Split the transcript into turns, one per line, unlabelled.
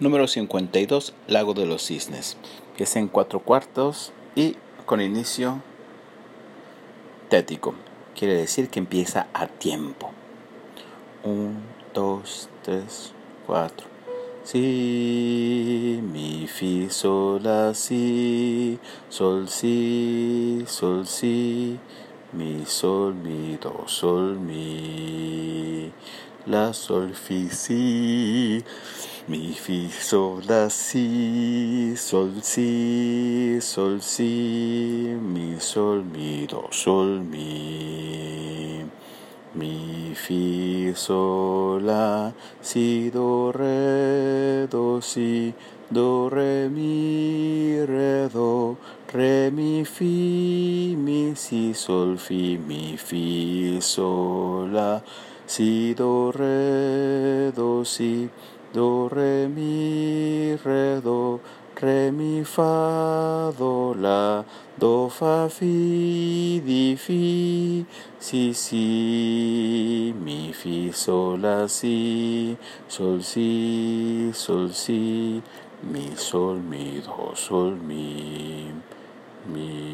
Número 52, Lago de los Cisnes. Es en cuatro cuartos y con inicio tético. Quiere decir que empieza a tiempo. 1, 2, 3, 4. Si, mi, fi, sol, la, si, sol, si, sol, si, mi, sol, mi, do, sol, mi, la, sol, fi, si, mi, fi, sol, la, si, sol, si, sol, si, mi, sol, mi, do, sol, mi mi, fi, sol, si, do, re, do, si, do, re, mi, re, do, re, mi, fi, mi, si, sol, fi, mi, fi, sol, la, si, do, re, do, si, do, re, mi, re, do, re, mi, fa, do, la, do, fa, fi, di, fi, si, si, mi, fi, sol, la, si, sol, si, sol, si, mi, sol, mi, do, sol, mi, mi.